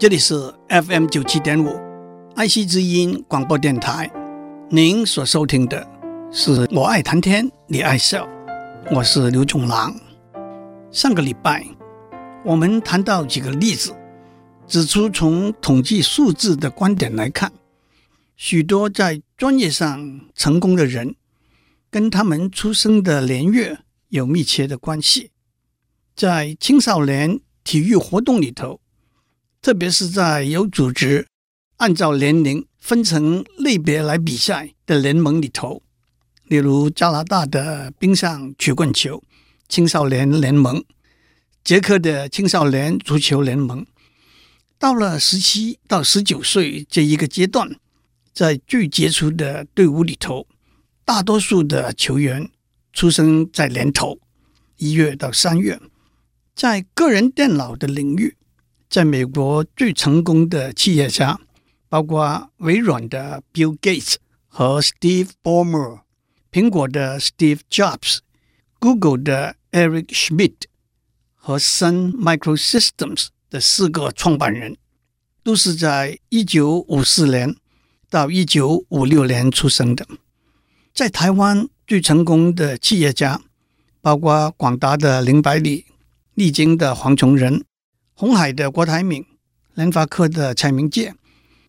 这里是 FM 九七点五爱惜之音广播电台。您所收听的是《我爱谈天，你爱笑》，我是刘总郎。上个礼拜我们谈到几个例子，指出从统计数字的观点来看，许多在专业上成功的人，跟他们出生的年月有密切的关系。在青少年体育活动里头，特别是在有组织、按照年龄分成类别来比赛的联盟里头，例如加拿大的冰上曲棍球青少年联盟、捷克的青少年足球联盟，到了十七到十九岁这一个阶段，在最杰出的队伍里头，大多数的球员出生在年头一月到三月。在个人电脑的领域，在美国最成功的企业家，包括微软的 Bill Gates 和 Steve Ballmer，苹果的 Steve Jobs，Google 的 Eric Schmidt 和 Sun Microsystems 的四个创办人，都是在一九五四年到一九五六年出生的。在台湾最成功的企业家，包括广达的林百里。力晶的黄崇仁、鸿海的郭台铭、联发科的蔡明介、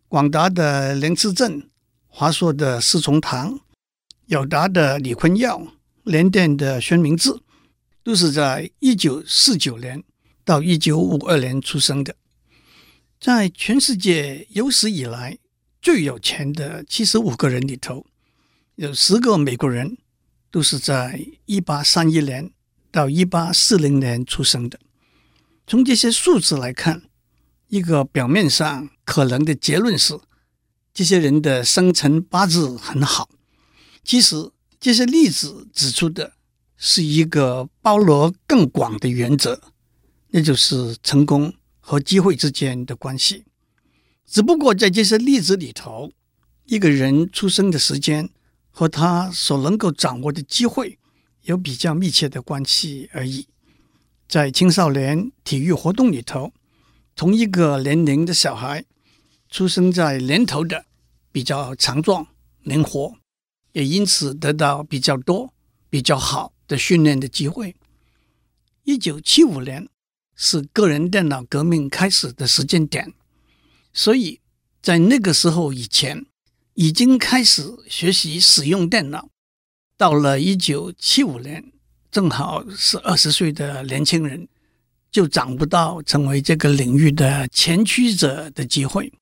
广达的林志正、华硕的施崇棠、友达的李坤耀、联电的孙明志，都是在一九四九年到一九五二年出生的。在全世界有史以来最有钱的七十五个人里头，有十个美国人都是在一八三一年。到一八四零年出生的，从这些数字来看，一个表面上可能的结论是，这些人的生辰八字很好。其实这些例子指出的是一个包罗更广的原则，那就是成功和机会之间的关系。只不过在这些例子里头，一个人出生的时间和他所能够掌握的机会。有比较密切的关系而已。在青少年体育活动里头，同一个年龄的小孩，出生在年头的比较强壮、灵活，也因此得到比较多、比较好的训练的机会。一九七五年是个人电脑革命开始的时间点，所以在那个时候以前，已经开始学习使用电脑。到了一九七五年，正好是二十岁的年轻人，就找不到成为这个领域的前驱者的机会。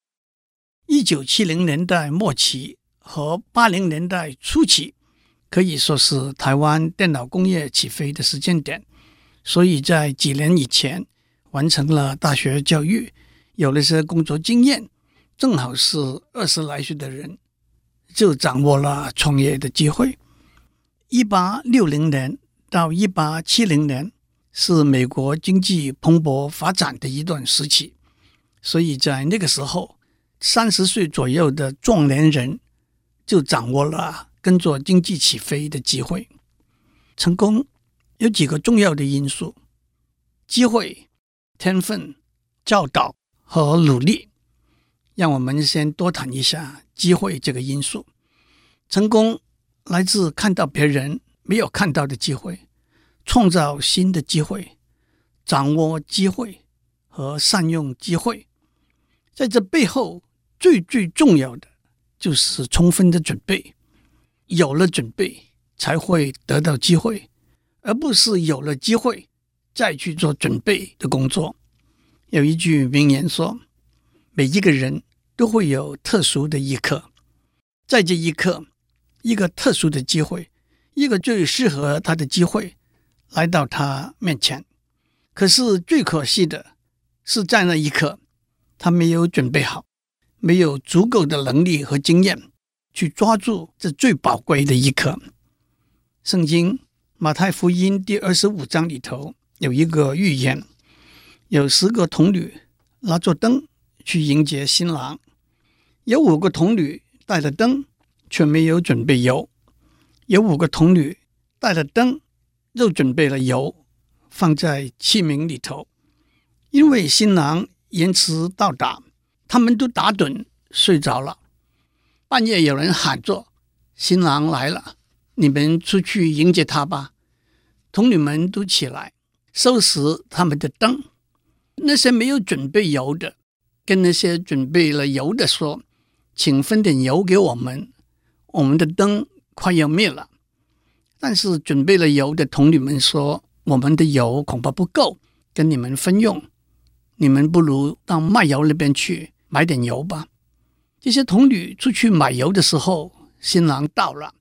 一九七零年代末期和八零年代初期，可以说是台湾电脑工业起飞的时间点。所以在几年以前，完成了大学教育，有了些工作经验，正好是二十来岁的人，就掌握了创业的机会。一八六零年到一八七零年是美国经济蓬勃发展的一段时期，所以在那个时候，三十岁左右的壮年人就掌握了跟着经济起飞的机会。成功有几个重要的因素：机会、天分、教导和努力。让我们先多谈一下机会这个因素。成功。来自看到别人没有看到的机会，创造新的机会，掌握机会和善用机会。在这背后，最最重要的就是充分的准备。有了准备，才会得到机会，而不是有了机会再去做准备的工作。有一句名言说：“每一个人都会有特殊的一刻，在这一刻。”一个特殊的机会，一个最适合他的机会来到他面前。可是最可惜的是，在那一刻，他没有准备好，没有足够的能力和经验去抓住这最宝贵的一刻。圣经马太福音第二十五章里头有一个预言，有十个童女拿着灯去迎接新郎，有五个童女带着灯。却没有准备油，有五个童女带了灯，又准备了油，放在器皿里头。因为新郎延迟到达，他们都打盹睡着了。半夜有人喊着：“新郎来了，你们出去迎接他吧。”童女们都起来收拾他们的灯。那些没有准备油的，跟那些准备了油的说：“请分点油给我们，我们的灯快要灭了。”但是准备了油的童女们说：“我们的油恐怕不够跟你们分用，你们不如到卖油那边去买点油吧。”这些童女出去买油的时候，新郎到了，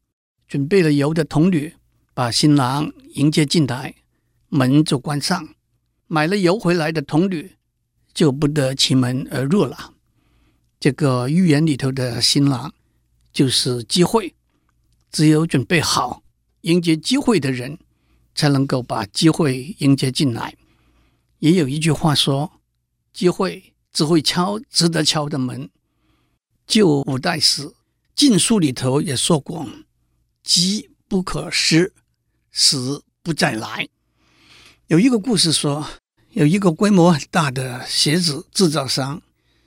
准备了油的童女把新郎迎接进来，门就关上。买了油回来的童女就不得其门而入了。这个寓言里头的新郎就是机会，只有准备好。迎接机会的人，才能够把机会迎接进来。也有一句话说：“机会只会敲值得敲的门。”旧五代时《晋书》里头也说过：“机不可失，时不再来。”有一个故事说，有一个规模很大的鞋子制造商，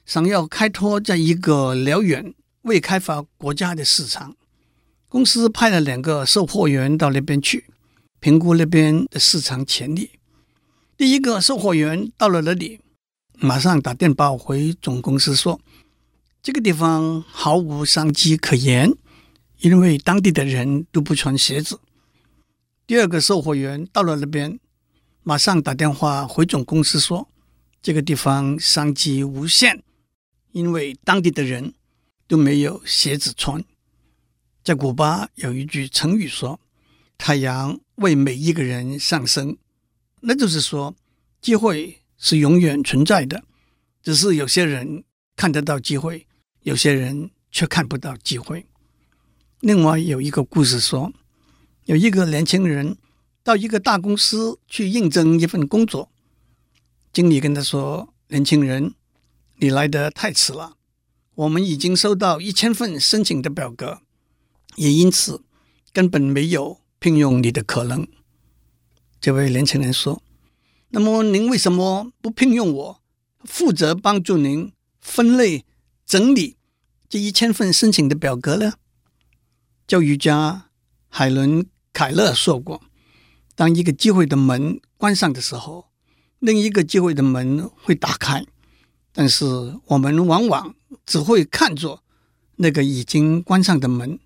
想要开拓在一个辽远未开发国家的市场。公司派了两个售货员到那边去评估那边的市场潜力。第一个售货员到了那里，马上打电报回总公司说：“这个地方毫无商机可言，因为当地的人都不穿鞋子。”第二个售货员到了那边，马上打电话回总公司说：“这个地方商机无限，因为当地的人都没有鞋子穿。”在古巴有一句成语说：“太阳为每一个人上升。”那就是说，机会是永远存在的，只是有些人看得到机会，有些人却看不到机会。另外有一个故事说，有一个年轻人到一个大公司去应征一份工作，经理跟他说：“年轻人，你来得太迟了，我们已经收到一千份申请的表格。”也因此，根本没有聘用你的可能。这位年轻人说：“那么您为什么不聘用我，负责帮助您分类整理这一千份申请的表格呢？”教育家海伦·凯勒说过：“当一个机会的门关上的时候，另一个机会的门会打开。但是我们往往只会看着那个已经关上的门。”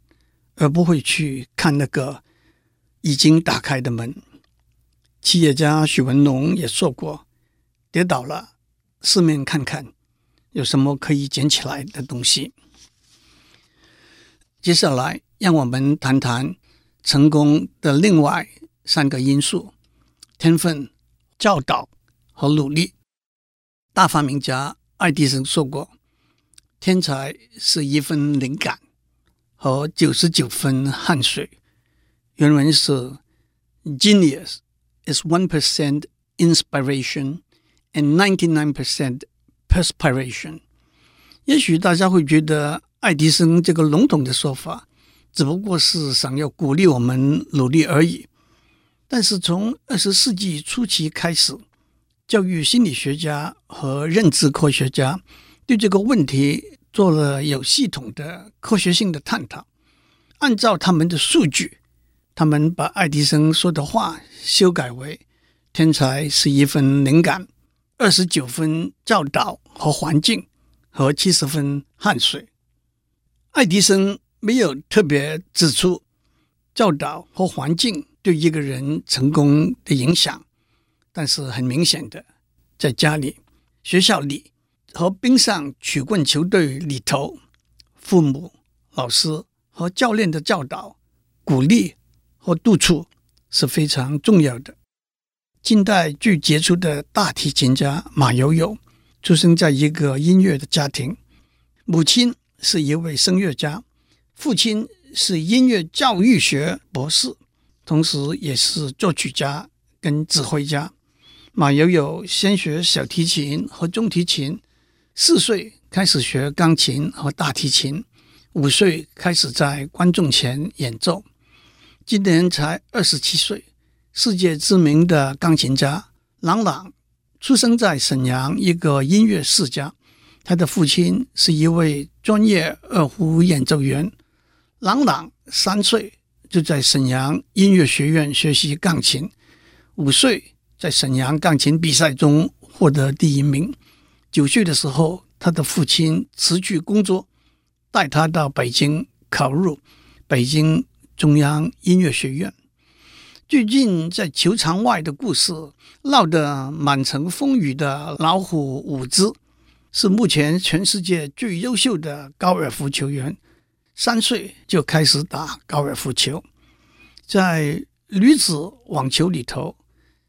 而不会去看那个已经打开的门。企业家许文龙也说过：“跌倒了，四面看看，有什么可以捡起来的东西。”接下来，让我们谈谈成功的另外三个因素：天分、教导和努力。大发明家爱迪生说过：“天才是一份灵感。”和九十九分汗水，原文是：Genius is one percent inspiration and ninety nine percent perspiration。也许大家会觉得爱迪生这个笼统的说法，只不过是想要鼓励我们努力而已。但是从二十世纪初期开始，教育心理学家和认知科学家对这个问题。做了有系统的科学性的探讨，按照他们的数据，他们把爱迪生说的话修改为：天才是一分灵感，二十九分教导和环境，和七十分汗水。爱迪生没有特别指出教导和环境对一个人成功的影响，但是很明显的，在家里、学校里。和冰上曲棍球队里头，父母、老师和教练的教导、鼓励和督促是非常重要的。近代最杰出的大提琴家马友友出生在一个音乐的家庭，母亲是一位声乐家，父亲是音乐教育学博士，同时也是作曲家跟指挥家。马友友先学小提琴和中提琴。四岁开始学钢琴和大提琴，五岁开始在观众前演奏，今年才二十七岁。世界知名的钢琴家郎朗出生在沈阳一个音乐世家，他的父亲是一位专业二胡演奏员。郎朗三岁就在沈阳音乐学院学习钢琴，五岁在沈阳钢琴比赛中获得第一名。九岁的时候，他的父亲辞去工作，带他到北京考入北京中央音乐学院。最近在球场外的故事闹得满城风雨的老虎伍兹，是目前全世界最优秀的高尔夫球员。三岁就开始打高尔夫球，在女子网球里头，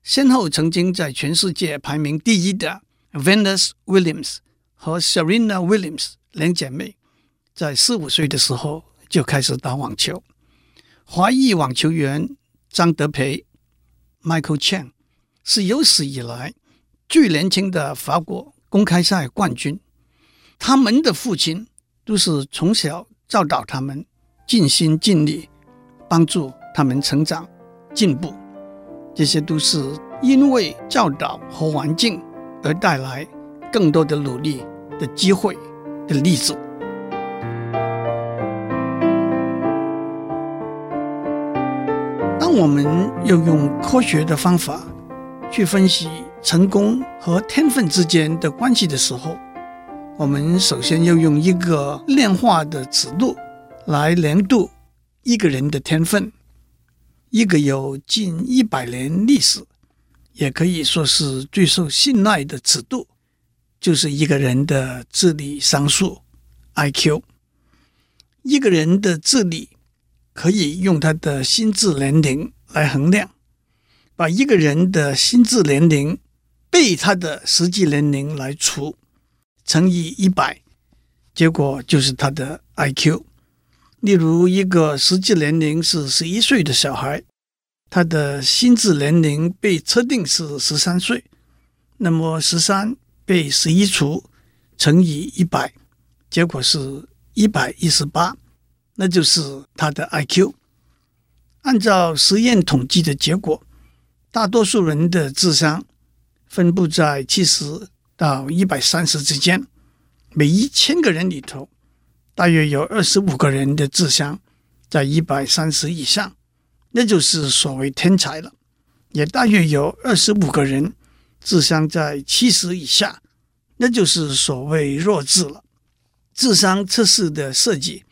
先后曾经在全世界排名第一的 Venus Williams 和 Serena Williams 两姐妹，在四五岁的时候就开始打网球。华裔网球员。张德培 （Michael Chang） 是有史以来最年轻的法国公开赛冠军。他们的父亲都是从小教导他们尽心尽力，帮助他们成长进步。这些都是因为教导和环境而带来更多的努力的机会的例子。当我们要用科学的方法去分析成功和天分之间的关系的时候，我们首先要用一个量化的尺度来量度一个人的天分。一个有近一百年历史，也可以说是最受信赖的尺度，就是一个人的智力商数 （IQ）。一个人的智力。可以用他的心智年龄来衡量，把一个人的心智年龄被他的实际年龄来除，乘以一百，结果就是他的 IQ。例如，一个实际年龄是十一岁的小孩，他的心智年龄被测定是十三岁，那么十三被十一除，乘以一百，结果是一百一十八。那就是他的 IQ。按照实验统计的结果，大多数人的智商分布在七十到一百三十之间。每一千个人里头，大约有二十五个人的智商在一百三十以上，那就是所谓天才了。也大约有二十五个人智商在七十以下，那就是所谓弱智了。智商测试的设计。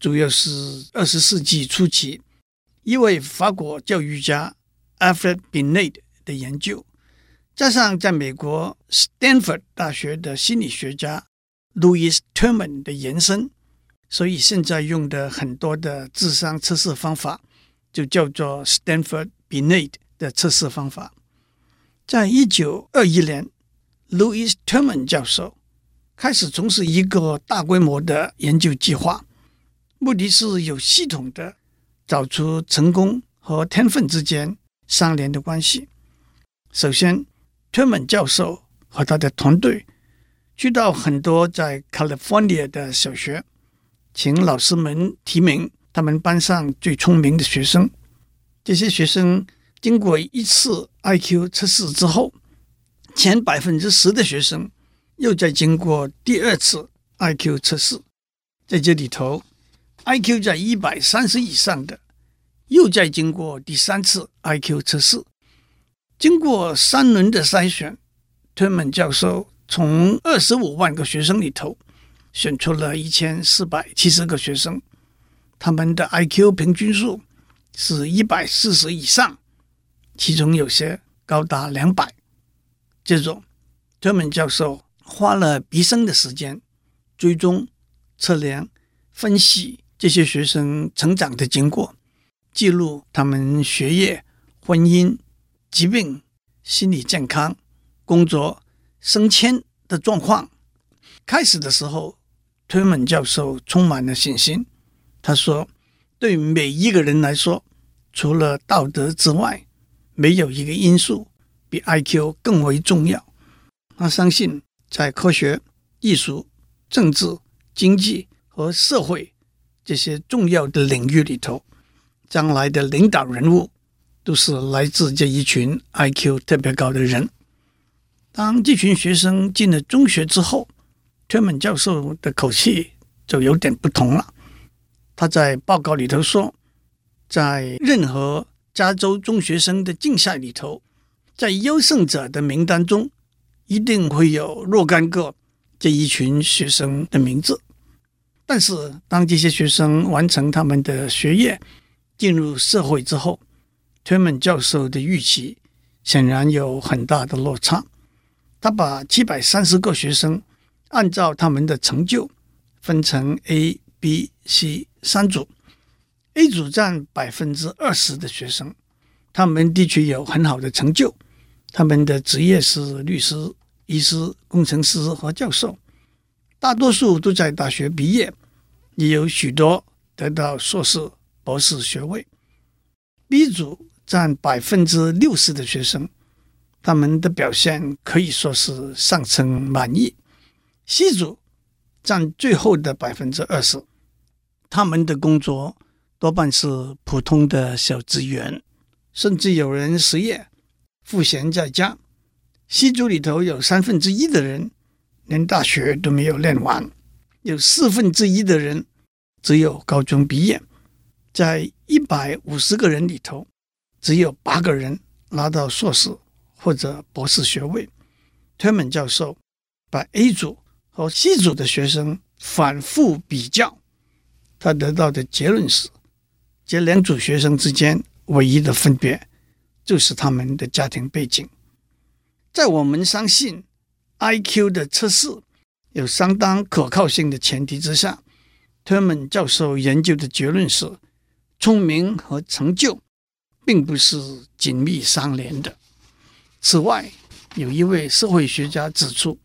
主要是二十世纪初期，一位法国教育家 Alfred Binet 的研究，加上在美国 Stanford 大学的心理学家 Louis Terman 的延伸，所以现在用的很多的智商测试方法就叫做 Stanford Binet 的测试方法。在一九二一年，Louis Terman 教授开始从事一个大规模的研究计划。目的是有系统的找出成功和天分之间相连的关系。首先，特曼教授和他的团队去到很多在 California 的小学，请老师们提名他们班上最聪明的学生。这些学生经过一次 IQ 测试之后，前百分之十的学生又在经过第二次 IQ 测试，在这里头。IQ 在一百三十以上的，又在经过第三次 IQ 测试，经过三轮的筛选，推门教授从二十五万个学生里头选出了一千四百七十个学生，他们的 IQ 平均数是一百四十以上，其中有些高达两百。这种特门教授花了毕生的时间追踪、测量、分析。这些学生成长的经过，记录他们学业、婚姻、疾病、心理健康、工作、升迁的状况。开始的时候，推门教授充满了信心。他说：“对每一个人来说，除了道德之外，没有一个因素比 IQ 更为重要。”他相信，在科学、艺术、政治、经济和社会。这些重要的领域里头，将来的领导人物都是来自这一群 IQ 特别高的人。当这群学生进了中学之后，推门教授的口气就有点不同了。他在报告里头说，在任何加州中学生的竞赛里头，在优胜者的名单中，一定会有若干个这一群学生的名字。但是，当这些学生完成他们的学业，进入社会之后，推门教授的预期显然有很大的落差。他把七百三十个学生按照他们的成就分成 A、B、C 三组。A 组占百分之二十的学生，他们的确有很好的成就，他们的职业是律师、医师、工程师和教授，大多数都在大学毕业，也有许多得到硕士、博士学位。B 组占百分之六十的学生。他们的表现可以说是上层满意。C 组占最后的百分之二十，他们的工作多半是普通的小职员，甚至有人失业，赋闲在家。C 组里头有三分之一的人连大学都没有念完，有四分之一的人只有高中毕业，在一百五十个人里头，只有八个人拿到硕士。或者博士学位，推门教授把 A 组和 C 组的学生反复比较，他得到的结论是：这两组学生之间唯一的分别就是他们的家庭背景。在我们相信 IQ 的测试有相当可靠性的前提之下，推门教授研究的结论是：聪明和成就并不是紧密相连的。此外，有一位社会学家指出，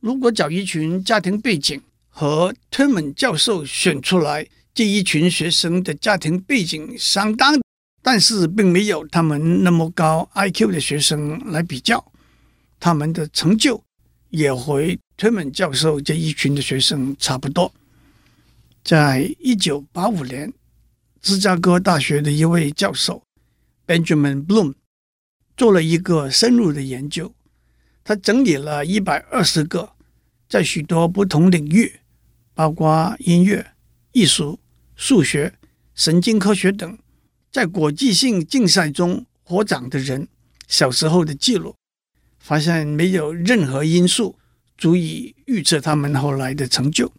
如果找一群家庭背景和推门教授选出来这一群学生的家庭背景相当，但是并没有他们那么高 IQ 的学生来比较，他们的成就也和推门教授这一群的学生差不多。在一九八五年，芝加哥大学的一位教授 Benjamin Bloom。做了一个深入的研究，他整理了一百二十个在许多不同领域，包括音乐、艺术、数学、神经科学等，在国际性竞赛中获奖的人小时候的记录，发现没有任何因素足以预测他们后来的成就。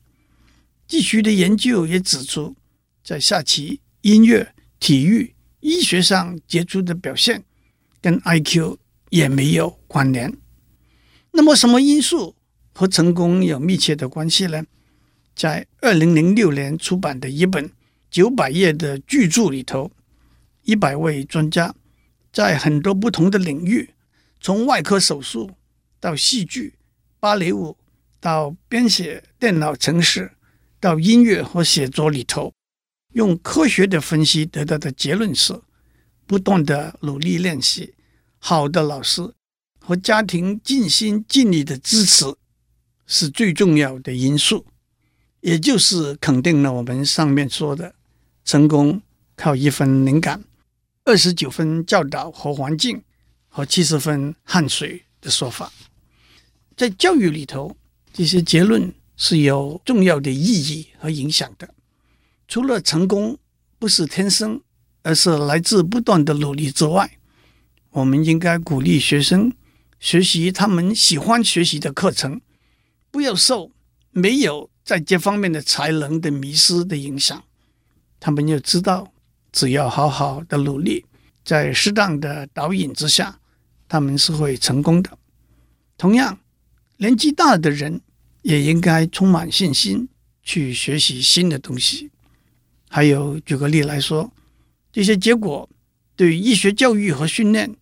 继续的研究也指出，在下棋、音乐、体育、医学上杰出的表现。跟 IQ 也没有关联。那么，什么因素和成功有密切的关系呢？在二零零六年出版的一本九百页的巨著里头，一百位专家在很多不同的领域，从外科手术到戏剧、芭蕾舞，到编写电脑程式，到音乐和写作里头，用科学的分析得到的结论是。不断的努力练习，好的老师和家庭尽心尽力的支持是最重要的因素，也就是肯定了我们上面说的成功靠一分灵感、二十九分教导和环境和七十分汗水的说法。在教育里头，这些结论是有重要的意义和影响的。除了成功不是天生。而是来自不断的努力之外，我们应该鼓励学生学习他们喜欢学习的课程，不要受没有在这方面的才能的迷失的影响。他们要知道，只要好好的努力，在适当的导引之下，他们是会成功的。同样，年纪大的人也应该充满信心去学习新的东西。还有，举个例来说。这些结果对医学教育和训练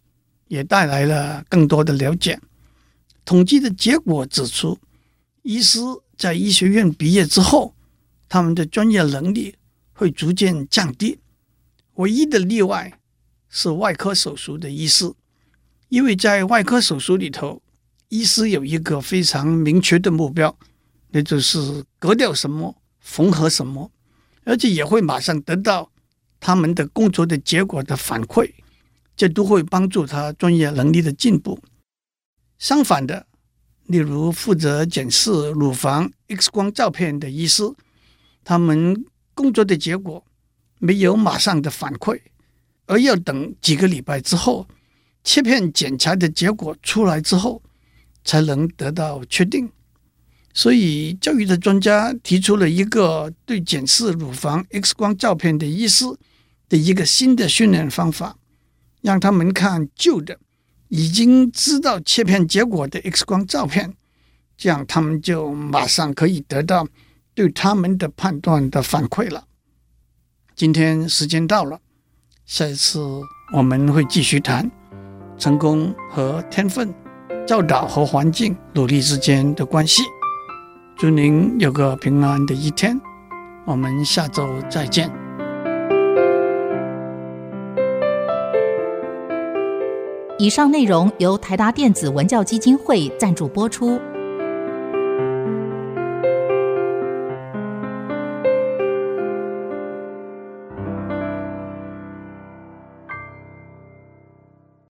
也带来了更多的了解。统计的结果指出，医师在医学院毕业之后，他们的专业能力会逐渐降低。唯一的例外是外科手术的医师，因为在外科手术里头，医师有一个非常明确的目标，那就是割掉什么，缝合什么，而且也会马上得到。他们的工作的结果的反馈，这都会帮助他专业能力的进步。相反的，例如负责检视乳房 X 光照片的医师，他们工作的结果没有马上的反馈，而要等几个礼拜之后，切片检查的结果出来之后，才能得到确定。所以，教育的专家提出了一个对检视乳房 X 光照片的医师的一个新的训练方法，让他们看旧的。已经知道切片结果的 X 光照片，这样他们就马上可以得到对他们的判断的反馈了。今天时间到了，下一次我们会继续谈成功和天分、教导和环境努力之间的关系。祝您有个平安的一天，我们下周再见。以上内容由台达电子文教基金会赞助播出。